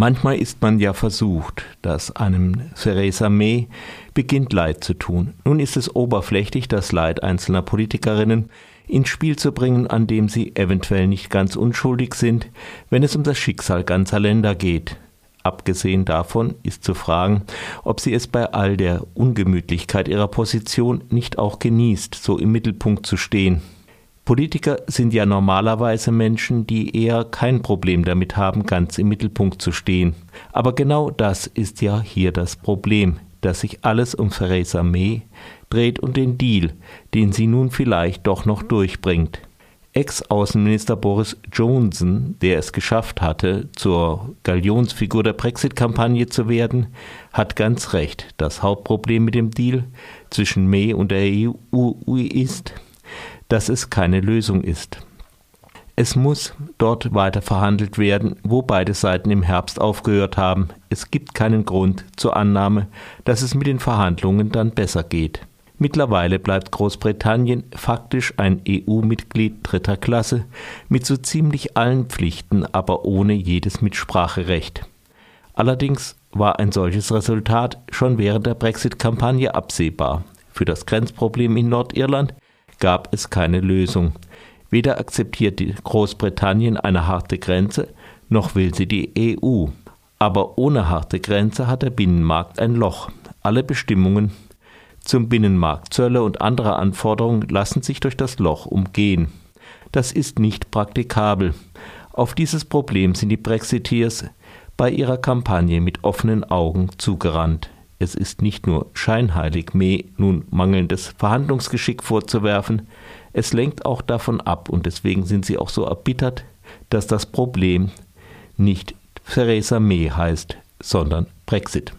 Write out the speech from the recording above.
Manchmal ist man ja versucht, dass einem Theresa May beginnt Leid zu tun. Nun ist es oberflächlich, das Leid einzelner Politikerinnen ins Spiel zu bringen, an dem sie eventuell nicht ganz unschuldig sind, wenn es um das Schicksal ganzer Länder geht. Abgesehen davon ist zu fragen, ob sie es bei all der Ungemütlichkeit ihrer Position nicht auch genießt, so im Mittelpunkt zu stehen. Politiker sind ja normalerweise Menschen, die eher kein Problem damit haben, ganz im Mittelpunkt zu stehen. Aber genau das ist ja hier das Problem, dass sich alles um Theresa May dreht und den Deal, den sie nun vielleicht doch noch durchbringt. Ex-Außenminister Boris Johnson, der es geschafft hatte, zur Galionsfigur der Brexit-Kampagne zu werden, hat ganz recht. Das Hauptproblem mit dem Deal zwischen May und der EU ist, dass es keine Lösung ist. Es muss dort weiter verhandelt werden, wo beide Seiten im Herbst aufgehört haben. Es gibt keinen Grund zur Annahme, dass es mit den Verhandlungen dann besser geht. Mittlerweile bleibt Großbritannien faktisch ein EU-Mitglied dritter Klasse mit so ziemlich allen Pflichten, aber ohne jedes Mitspracherecht. Allerdings war ein solches Resultat schon während der Brexit-Kampagne absehbar. Für das Grenzproblem in Nordirland gab es keine Lösung. Weder akzeptiert Großbritannien eine harte Grenze, noch will sie die EU. Aber ohne harte Grenze hat der Binnenmarkt ein Loch. Alle Bestimmungen zum Binnenmarkt, Zölle und andere Anforderungen lassen sich durch das Loch umgehen. Das ist nicht praktikabel. Auf dieses Problem sind die Brexiteers bei ihrer Kampagne mit offenen Augen zugerannt. Es ist nicht nur scheinheilig, May nun mangelndes Verhandlungsgeschick vorzuwerfen, es lenkt auch davon ab und deswegen sind sie auch so erbittert, dass das Problem nicht Theresa May heißt, sondern Brexit.